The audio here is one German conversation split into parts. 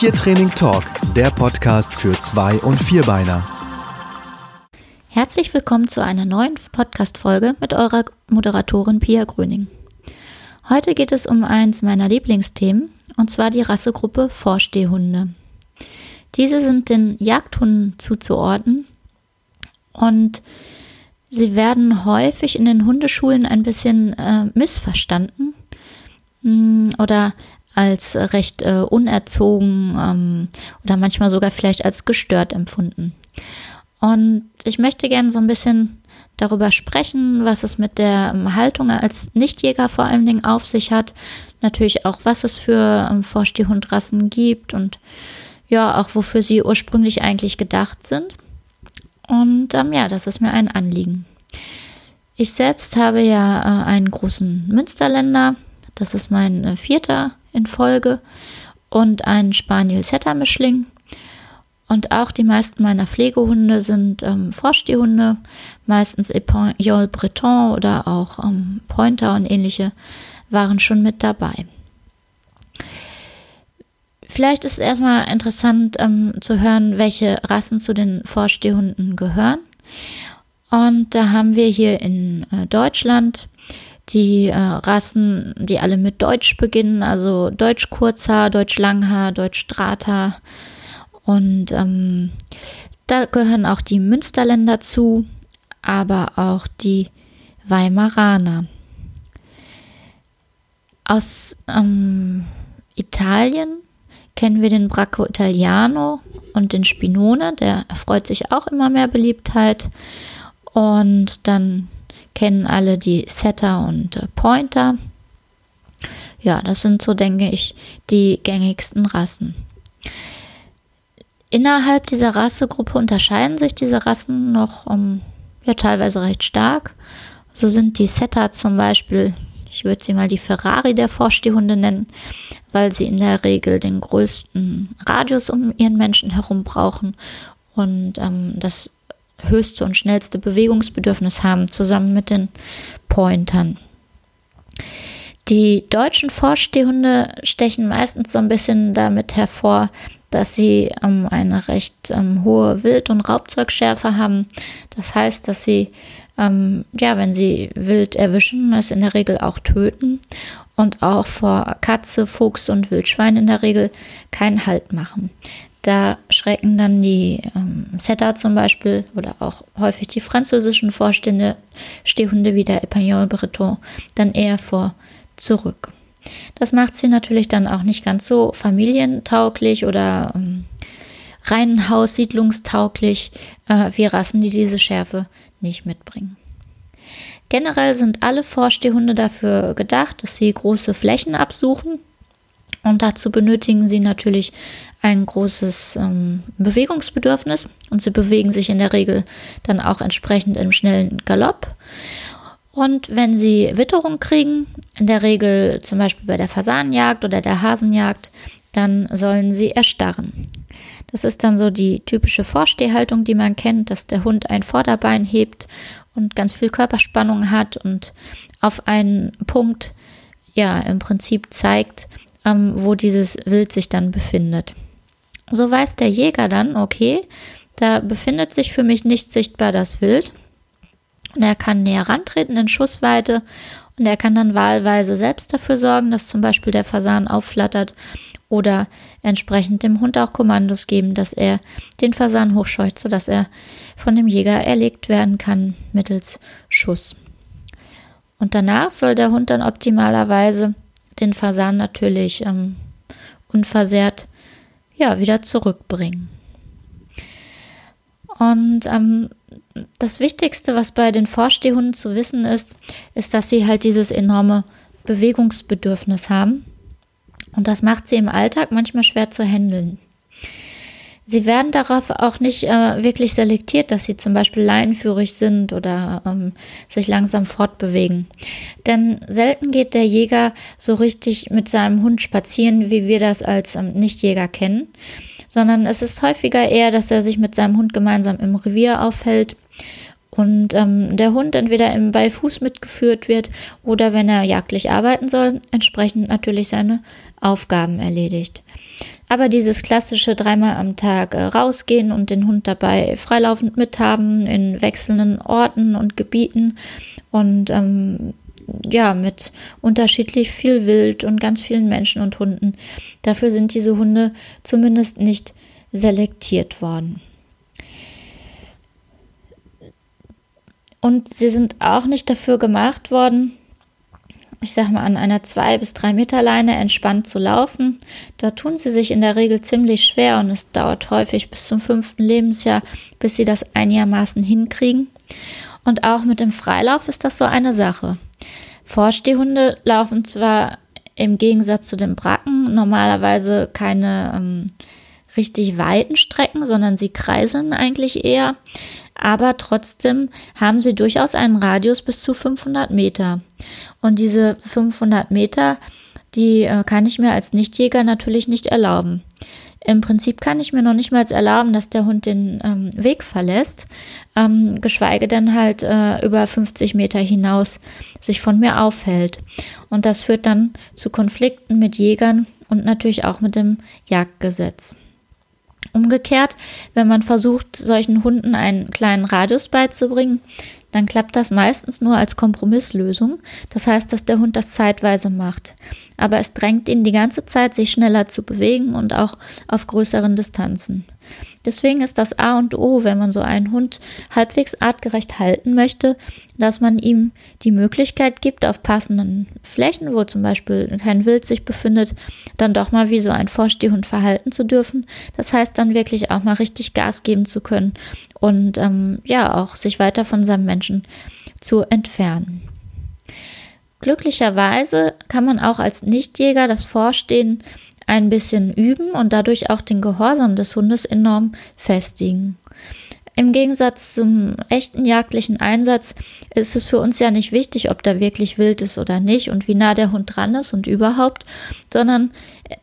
Tiertraining Talk, der Podcast für Zwei- und Vierbeiner. Herzlich willkommen zu einer neuen Podcast-Folge mit eurer Moderatorin Pia Gröning. Heute geht es um eins meiner Lieblingsthemen, und zwar die Rassegruppe Vorstehhunde. Diese sind den Jagdhunden zuzuordnen und sie werden häufig in den Hundeschulen ein bisschen äh, missverstanden hm, oder als recht äh, unerzogen ähm, oder manchmal sogar vielleicht als gestört empfunden. Und ich möchte gerne so ein bisschen darüber sprechen, was es mit der ähm, Haltung als Nichtjäger vor allen Dingen auf sich hat. Natürlich auch, was es für ähm, Vorstehhundrassen gibt und ja, auch wofür sie ursprünglich eigentlich gedacht sind. Und ähm, ja, das ist mir ein Anliegen. Ich selbst habe ja äh, einen großen Münsterländer. Das ist mein äh, vierter in Folge und einen Spaniel Setter Mischling. Und auch die meisten meiner Pflegehunde sind ähm, Vorstehhunde, meistens Epagneol Breton oder auch ähm, Pointer und ähnliche waren schon mit dabei. Vielleicht ist es erstmal interessant ähm, zu hören, welche Rassen zu den Vorstehhunden gehören. Und da haben wir hier in äh, Deutschland die äh, Rassen, die alle mit Deutsch beginnen, also Deutsch Kurzhaar, Deutsch Langhaar, Deutsch Drahthaar. Und ähm, da gehören auch die Münsterländer zu, aber auch die Weimaraner. Aus ähm, Italien kennen wir den Bracco Italiano und den Spinone, der erfreut sich auch immer mehr Beliebtheit. Und dann kennen alle die Setter und äh, Pointer. Ja, das sind so, denke ich, die gängigsten Rassen. Innerhalb dieser Rassegruppe unterscheiden sich diese Rassen noch um, ja, teilweise recht stark. So sind die Setter zum Beispiel, ich würde sie mal die Ferrari der Vorstehhunde nennen, weil sie in der Regel den größten Radius um ihren Menschen herum brauchen und ähm, das höchste und schnellste Bewegungsbedürfnis haben, zusammen mit den Pointern. Die deutschen Vorstehhunde stechen meistens so ein bisschen damit hervor, dass sie ähm, eine recht ähm, hohe Wild- und Raubzeugschärfe haben. Das heißt, dass sie, ähm, ja, wenn sie wild erwischen, es in der Regel auch töten und auch vor Katze, Fuchs und Wildschwein in der Regel keinen Halt machen. Da schrecken dann die ähm, Setter zum Beispiel oder auch häufig die französischen Vorstände, Stehhunde wie der Epagneol Breton, dann eher vor zurück. Das macht sie natürlich dann auch nicht ganz so familientauglich oder ähm, reihenhaussiedlungstauglich äh, wie Rassen, die diese Schärfe nicht mitbringen. Generell sind alle Vorstehhunde dafür gedacht, dass sie große Flächen absuchen und dazu benötigen sie natürlich ein großes ähm, Bewegungsbedürfnis und sie bewegen sich in der Regel dann auch entsprechend im schnellen Galopp. Und wenn sie Witterung kriegen, in der Regel zum Beispiel bei der Fasanenjagd oder der Hasenjagd, dann sollen sie erstarren. Das ist dann so die typische Vorstehhaltung, die man kennt, dass der Hund ein Vorderbein hebt und ganz viel Körperspannung hat und auf einen Punkt ja im Prinzip zeigt, ähm, wo dieses Wild sich dann befindet. So weiß der Jäger dann, okay, da befindet sich für mich nicht sichtbar das Wild. Und er kann näher rantreten in Schussweite und er kann dann wahlweise selbst dafür sorgen, dass zum Beispiel der Fasan aufflattert oder entsprechend dem Hund auch Kommandos geben, dass er den Fasan hochscheucht, sodass er von dem Jäger erlegt werden kann mittels Schuss. Und danach soll der Hund dann optimalerweise den Fasan natürlich ähm, unversehrt ja, wieder zurückbringen. Und ähm, das Wichtigste, was bei den Vorstehhunden zu wissen ist, ist, dass sie halt dieses enorme Bewegungsbedürfnis haben. Und das macht sie im Alltag manchmal schwer zu handeln. Sie werden darauf auch nicht äh, wirklich selektiert, dass sie zum Beispiel leinenführig sind oder ähm, sich langsam fortbewegen. Denn selten geht der Jäger so richtig mit seinem Hund spazieren, wie wir das als ähm, Nichtjäger kennen, sondern es ist häufiger eher, dass er sich mit seinem Hund gemeinsam im Revier aufhält und ähm, der Hund entweder im Beifuß mitgeführt wird oder wenn er jagdlich arbeiten soll, entsprechend natürlich seine Aufgaben erledigt. Aber dieses klassische dreimal am Tag äh, rausgehen und den Hund dabei freilaufend mithaben in wechselnden Orten und Gebieten und ähm, ja, mit unterschiedlich viel Wild und ganz vielen Menschen und Hunden. Dafür sind diese Hunde zumindest nicht selektiert worden. Und sie sind auch nicht dafür gemacht worden, ich sag mal, an einer zwei bis drei Meter Leine entspannt zu laufen. Da tun sie sich in der Regel ziemlich schwer und es dauert häufig bis zum fünften Lebensjahr, bis sie das einigermaßen hinkriegen. Und auch mit dem Freilauf ist das so eine Sache. Vorstehhunde laufen zwar im Gegensatz zu den Bracken normalerweise keine ähm, richtig weiten Strecken, sondern sie kreisen eigentlich eher. Aber trotzdem haben sie durchaus einen Radius bis zu 500 Meter. Und diese 500 Meter, die äh, kann ich mir als Nichtjäger natürlich nicht erlauben. Im Prinzip kann ich mir noch nicht mal erlauben, dass der Hund den ähm, Weg verlässt, ähm, geschweige denn halt äh, über 50 Meter hinaus sich von mir aufhält. Und das führt dann zu Konflikten mit Jägern und natürlich auch mit dem Jagdgesetz. Umgekehrt, wenn man versucht, solchen Hunden einen kleinen Radius beizubringen, dann klappt das meistens nur als Kompromisslösung. Das heißt, dass der Hund das zeitweise macht. Aber es drängt ihn die ganze Zeit, sich schneller zu bewegen und auch auf größeren Distanzen. Deswegen ist das A und O, wenn man so einen Hund halbwegs artgerecht halten möchte, dass man ihm die Möglichkeit gibt, auf passenden Flächen, wo zum Beispiel kein Wild sich befindet, dann doch mal wie so ein Vorstehhund verhalten zu dürfen. Das heißt dann wirklich auch mal richtig Gas geben zu können und ähm, ja auch sich weiter von seinem Menschen zu entfernen. Glücklicherweise kann man auch als Nichtjäger das Vorstehen ein bisschen üben und dadurch auch den Gehorsam des Hundes enorm festigen. Im Gegensatz zum echten jagdlichen Einsatz ist es für uns ja nicht wichtig, ob da wirklich wild ist oder nicht und wie nah der Hund dran ist und überhaupt, sondern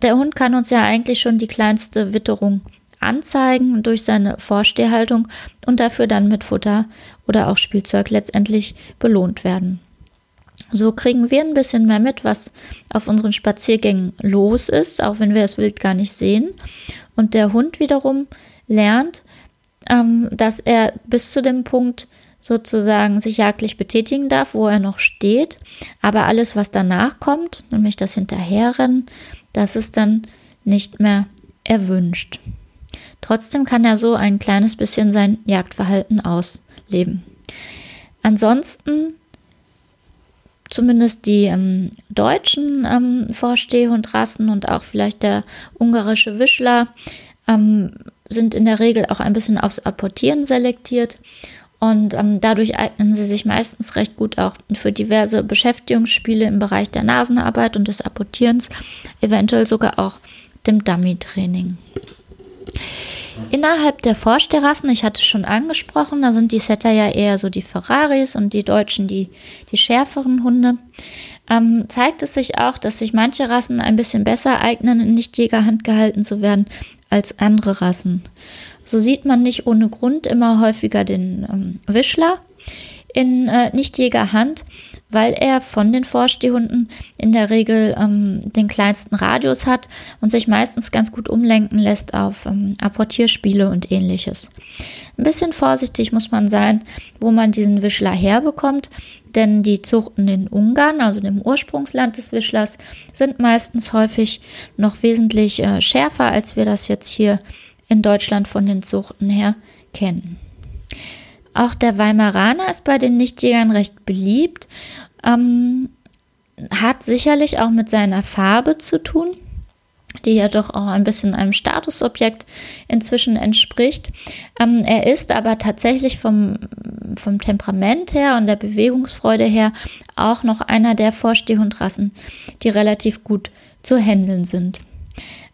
der Hund kann uns ja eigentlich schon die kleinste Witterung anzeigen durch seine Vorstehhaltung und dafür dann mit Futter oder auch Spielzeug letztendlich belohnt werden. So kriegen wir ein bisschen mehr mit, was auf unseren Spaziergängen los ist, auch wenn wir das Wild gar nicht sehen. Und der Hund wiederum lernt, ähm, dass er bis zu dem Punkt sozusagen sich jagdlich betätigen darf, wo er noch steht. Aber alles, was danach kommt, nämlich das Hinterherrennen, das ist dann nicht mehr erwünscht. Trotzdem kann er so ein kleines bisschen sein Jagdverhalten ausleben. Ansonsten zumindest die ähm, deutschen ähm, Vorstehhundrassen und auch vielleicht der ungarische Wischler ähm, sind in der Regel auch ein bisschen aufs Apportieren selektiert und ähm, dadurch eignen sie sich meistens recht gut auch für diverse Beschäftigungsspiele im Bereich der Nasenarbeit und des Apportierens, eventuell sogar auch dem Dummy-Training. Innerhalb der Vorsterrassen, ich hatte schon angesprochen, da sind die Setter ja eher so die Ferraris und die Deutschen die, die schärferen Hunde. Ähm, zeigt es sich auch, dass sich manche Rassen ein bisschen besser eignen, in Nichtjägerhand gehalten zu werden als andere Rassen. So sieht man nicht ohne Grund immer häufiger den ähm, Wischler in äh, Nichtjägerhand, weil er von den Vorstehhunden in der Regel ähm, den kleinsten Radius hat und sich meistens ganz gut umlenken lässt auf ähm, Apportierspiele und ähnliches. Ein bisschen vorsichtig muss man sein, wo man diesen Wischler herbekommt, denn die Zuchten in Ungarn, also dem Ursprungsland des Wischlers, sind meistens häufig noch wesentlich äh, schärfer, als wir das jetzt hier in Deutschland von den Zuchten her kennen. Auch der Weimaraner ist bei den Nichtjägern recht beliebt, ähm, hat sicherlich auch mit seiner Farbe zu tun, die ja doch auch ein bisschen einem Statusobjekt inzwischen entspricht. Ähm, er ist aber tatsächlich vom, vom Temperament her und der Bewegungsfreude her auch noch einer der Vorstehhundrassen, die relativ gut zu handeln sind.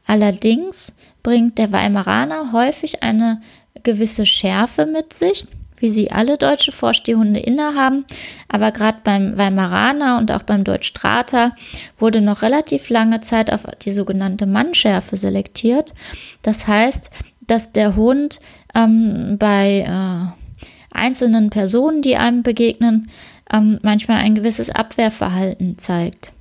Allerdings bringt der Weimaraner häufig eine gewisse Schärfe mit sich wie sie alle deutsche Vorstehhunde innehaben. Aber gerade beim Weimaraner und auch beim Deutschstrater wurde noch relativ lange Zeit auf die sogenannte Mannschärfe selektiert. Das heißt, dass der Hund ähm, bei äh, einzelnen Personen, die einem begegnen, ähm, manchmal ein gewisses Abwehrverhalten zeigt.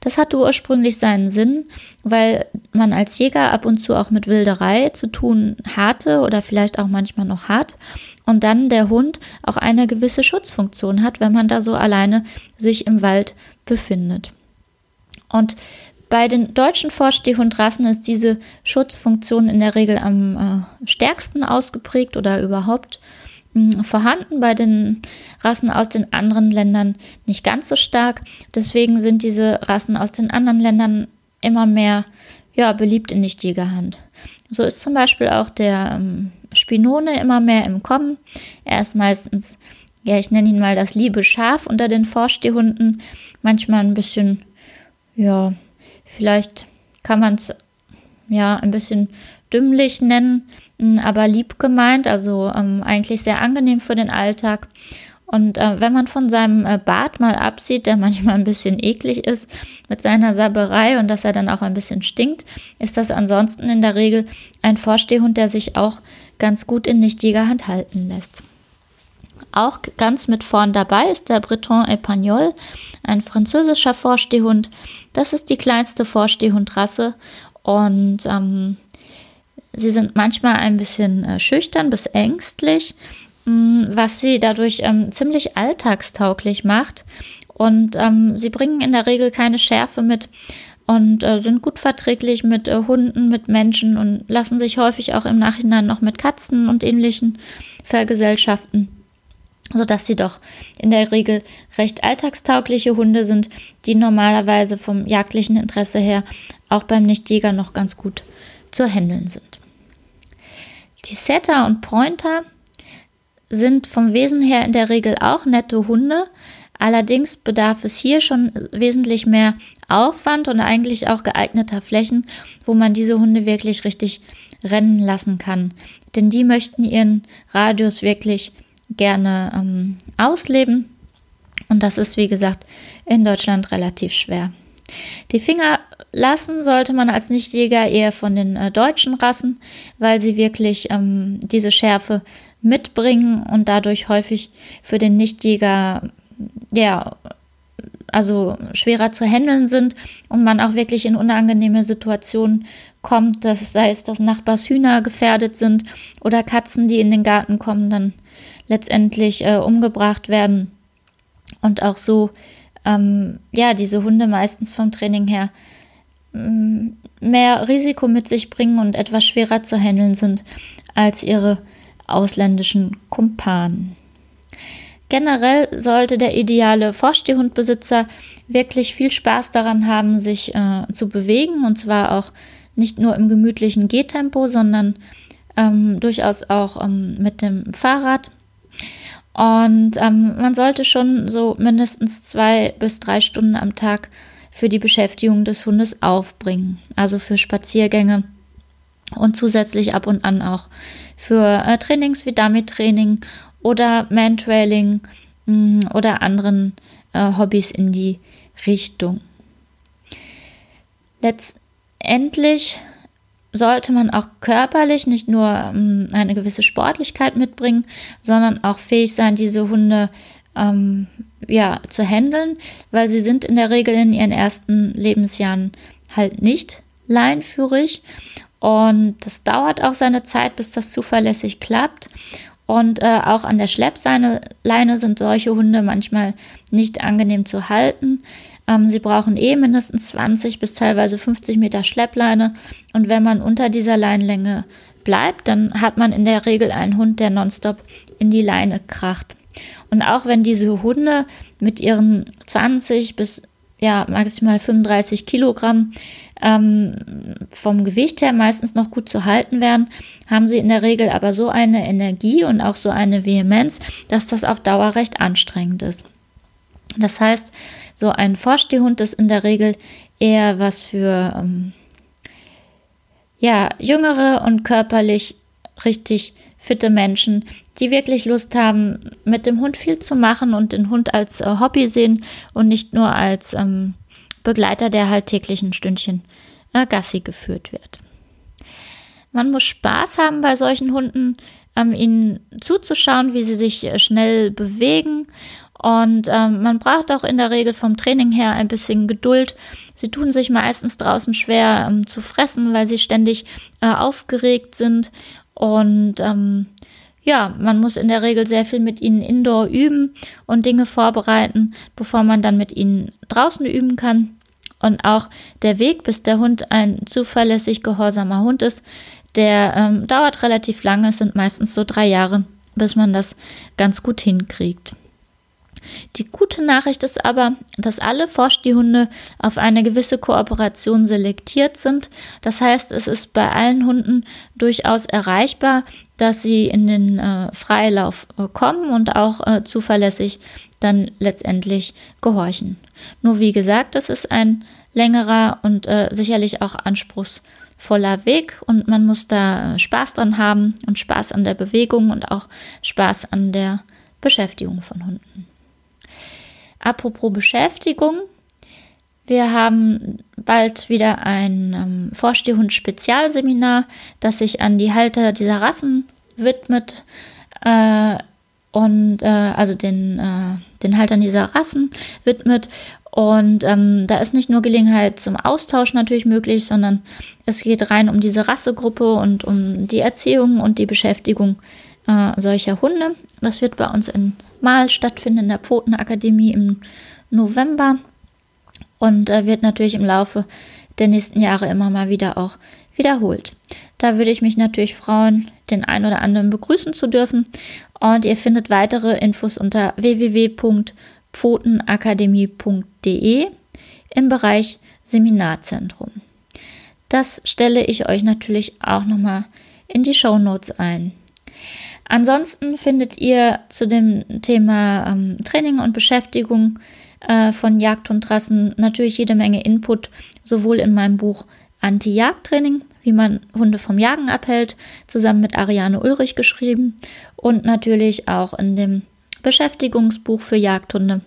Das hatte ursprünglich seinen Sinn, weil man als Jäger ab und zu auch mit Wilderei zu tun hatte oder vielleicht auch manchmal noch hat und dann der Hund auch eine gewisse Schutzfunktion hat, wenn man da so alleine sich im Wald befindet. Und bei den deutschen Vorstehhundrassen ist diese Schutzfunktion in der Regel am äh, stärksten ausgeprägt oder überhaupt hm, vorhanden. Bei den Rassen aus den anderen Ländern nicht ganz so stark. Deswegen sind diese Rassen aus den anderen Ländern immer mehr ja, beliebt in Nichtjägerhand. So ist zum Beispiel auch der ähm, Spinone immer mehr im Kommen. Er ist meistens, ja, ich nenne ihn mal das liebe Schaf unter den Vorstehhunden. Manchmal ein bisschen, ja, vielleicht kann man es ja ein bisschen dümmlich nennen, aber lieb gemeint, also ähm, eigentlich sehr angenehm für den Alltag. Und äh, wenn man von seinem äh, Bart mal absieht, der manchmal ein bisschen eklig ist, mit seiner Saberei und dass er dann auch ein bisschen stinkt, ist das ansonsten in der Regel ein Vorstehhund, der sich auch ganz gut in Nichtjägerhand halten lässt. Auch ganz mit vorn dabei ist der Breton Espagnol, ein französischer Vorstehhund. Das ist die kleinste Vorstehhundrasse und ähm, sie sind manchmal ein bisschen äh, schüchtern bis ängstlich Mm, was sie dadurch ähm, ziemlich alltagstauglich macht. Und ähm, sie bringen in der Regel keine Schärfe mit und äh, sind gut verträglich mit äh, Hunden, mit Menschen und lassen sich häufig auch im Nachhinein noch mit Katzen und ähnlichen vergesellschaften, sodass sie doch in der Regel recht alltagstaugliche Hunde sind, die normalerweise vom jagdlichen Interesse her auch beim Nichtjäger noch ganz gut zu handeln sind. Die Setter und Pointer sind vom Wesen her in der Regel auch nette Hunde. Allerdings bedarf es hier schon wesentlich mehr Aufwand und eigentlich auch geeigneter Flächen, wo man diese Hunde wirklich richtig rennen lassen kann. Denn die möchten ihren Radius wirklich gerne ähm, ausleben. Und das ist, wie gesagt, in Deutschland relativ schwer. Die Finger lassen sollte man als Nichtjäger eher von den äh, deutschen Rassen, weil sie wirklich ähm, diese Schärfe mitbringen und dadurch häufig für den Nichtjäger ja also schwerer zu handeln sind und man auch wirklich in unangenehme Situationen kommt, dass sei es, dass Nachbarshühner gefährdet sind oder Katzen, die in den Garten kommen, dann letztendlich äh, umgebracht werden. Und auch so ähm, ja diese Hunde meistens vom Training her mehr Risiko mit sich bringen und etwas schwerer zu handeln sind als ihre ausländischen Kumpanen. Generell sollte der ideale Vorstehhundbesitzer wirklich viel Spaß daran haben, sich äh, zu bewegen und zwar auch nicht nur im gemütlichen Gehtempo, sondern ähm, durchaus auch ähm, mit dem Fahrrad. Und ähm, man sollte schon so mindestens zwei bis drei Stunden am Tag für die Beschäftigung des Hundes aufbringen, also für Spaziergänge und zusätzlich ab und an auch für äh, Trainings wie Dummy-Training oder Mantrailing mh, mm, oder anderen äh, Hobbys in die Richtung. Letztendlich sollte man auch körperlich nicht nur ähm, eine gewisse Sportlichkeit mitbringen, sondern auch fähig sein, diese Hunde ähm, ja, zu handeln, weil sie sind in der Regel in ihren ersten Lebensjahren halt nicht leinführig und das dauert auch seine Zeit, bis das zuverlässig klappt. Und äh, auch an der Schleppleine sind solche Hunde manchmal nicht angenehm zu halten. Ähm, sie brauchen eh mindestens 20 bis teilweise 50 Meter Schleppleine. Und wenn man unter dieser Leinlänge bleibt, dann hat man in der Regel einen Hund, der nonstop in die Leine kracht. Und auch wenn diese Hunde mit ihren 20 bis ja, maximal 35 Kilogramm ähm, vom Gewicht her meistens noch gut zu halten werden, haben sie in der Regel aber so eine Energie und auch so eine Vehemenz, dass das auf Dauer recht anstrengend ist. Das heißt, so ein Vorstehhund ist in der Regel eher was für ähm, ja, jüngere und körperlich richtig fitte Menschen, die wirklich Lust haben, mit dem Hund viel zu machen und den Hund als äh, Hobby sehen und nicht nur als ähm, Begleiter, der halt täglich ein Stündchen äh, Gassi geführt wird. Man muss Spaß haben bei solchen Hunden, ähm, ihnen zuzuschauen, wie sie sich äh, schnell bewegen Und ähm, man braucht auch in der Regel vom Training her ein bisschen Geduld. Sie tun sich meistens draußen schwer ähm, zu fressen, weil sie ständig äh, aufgeregt sind. Und ähm, ja, man muss in der Regel sehr viel mit ihnen indoor üben und Dinge vorbereiten, bevor man dann mit ihnen draußen üben kann. Und auch der Weg, bis der Hund ein zuverlässig gehorsamer Hund ist, der ähm, dauert relativ lange. Es sind meistens so drei Jahre, bis man das ganz gut hinkriegt. Die gute Nachricht ist aber, dass alle Vorstehhunde auf eine gewisse Kooperation selektiert sind. Das heißt, es ist bei allen Hunden durchaus erreichbar, dass sie in den äh, Freilauf äh, kommen und auch äh, zuverlässig dann letztendlich gehorchen. Nur wie gesagt, das ist ein längerer und äh, sicherlich auch anspruchsvoller Weg und man muss da Spaß dran haben und Spaß an der Bewegung und auch Spaß an der Beschäftigung von Hunden. Apropos Beschäftigung, wir haben bald wieder ein ähm, Vorstehhund-Spezialseminar, das sich an die Halter dieser Rassen widmet. Äh, und äh, also den, äh, den Haltern dieser Rassen widmet. Und ähm, da ist nicht nur Gelegenheit zum Austausch natürlich möglich, sondern es geht rein um diese Rassegruppe und um die Erziehung und die Beschäftigung äh, solcher Hunde. Das wird bei uns in Mal stattfinden in der Pfotenakademie im November und äh, wird natürlich im Laufe der nächsten Jahre immer mal wieder auch wiederholt. Da würde ich mich natürlich freuen, den einen oder anderen begrüßen zu dürfen. Und ihr findet weitere Infos unter www.pfotenakademie.de im Bereich Seminarzentrum. Das stelle ich euch natürlich auch nochmal in die Show Notes ein. Ansonsten findet ihr zu dem Thema ähm, Training und Beschäftigung äh, von Jagdhundrassen natürlich jede Menge Input, sowohl in meinem Buch Anti-Jagdtraining, wie man Hunde vom Jagen abhält, zusammen mit Ariane Ulrich geschrieben und natürlich auch in dem Beschäftigungsbuch für Jagdhunde,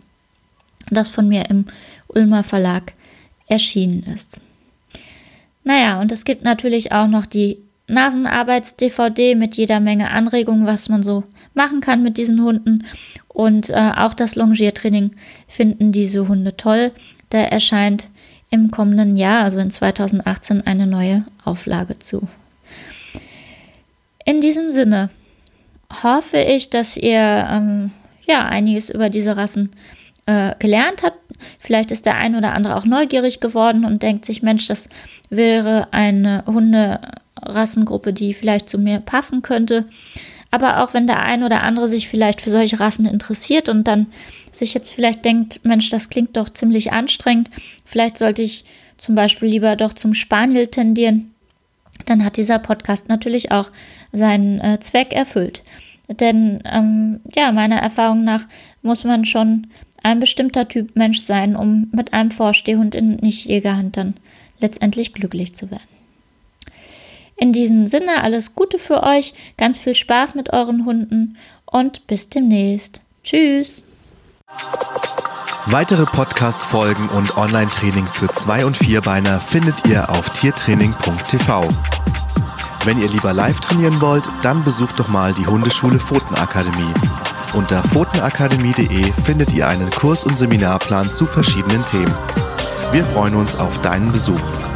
das von mir im Ulmer Verlag erschienen ist. Naja, und es gibt natürlich auch noch die Nasenarbeits-DVD mit jeder Menge Anregungen, was man so machen kann mit diesen Hunden. Und äh, auch das Longiertraining finden diese Hunde toll. Da erscheint im kommenden Jahr, also in 2018, eine neue Auflage zu. In diesem Sinne hoffe ich, dass ihr ähm, ja einiges über diese Rassen äh, gelernt habt. Vielleicht ist der ein oder andere auch neugierig geworden und denkt sich, Mensch, das wäre eine Hunderassengruppe, die vielleicht zu mir passen könnte. Aber auch wenn der ein oder andere sich vielleicht für solche Rassen interessiert und dann sich jetzt vielleicht denkt, Mensch, das klingt doch ziemlich anstrengend, vielleicht sollte ich zum Beispiel lieber doch zum Spaniel tendieren, dann hat dieser Podcast natürlich auch seinen äh, Zweck erfüllt. Denn ähm, ja, meiner Erfahrung nach muss man schon ein bestimmter Typ Mensch sein, um mit einem Vorstehhund in Nichtjägerhand dann letztendlich glücklich zu werden. In diesem Sinne alles Gute für euch, ganz viel Spaß mit euren Hunden und bis demnächst. Tschüss. Weitere Podcast-Folgen und Online-Training für Zwei- und Vierbeiner findet ihr auf tiertraining.tv. Wenn ihr lieber live trainieren wollt, dann besucht doch mal die Hundeschule Pfotenakademie. Unter pfotenakademie.de findet ihr einen Kurs- und Seminarplan zu verschiedenen Themen. Wir freuen uns auf deinen Besuch.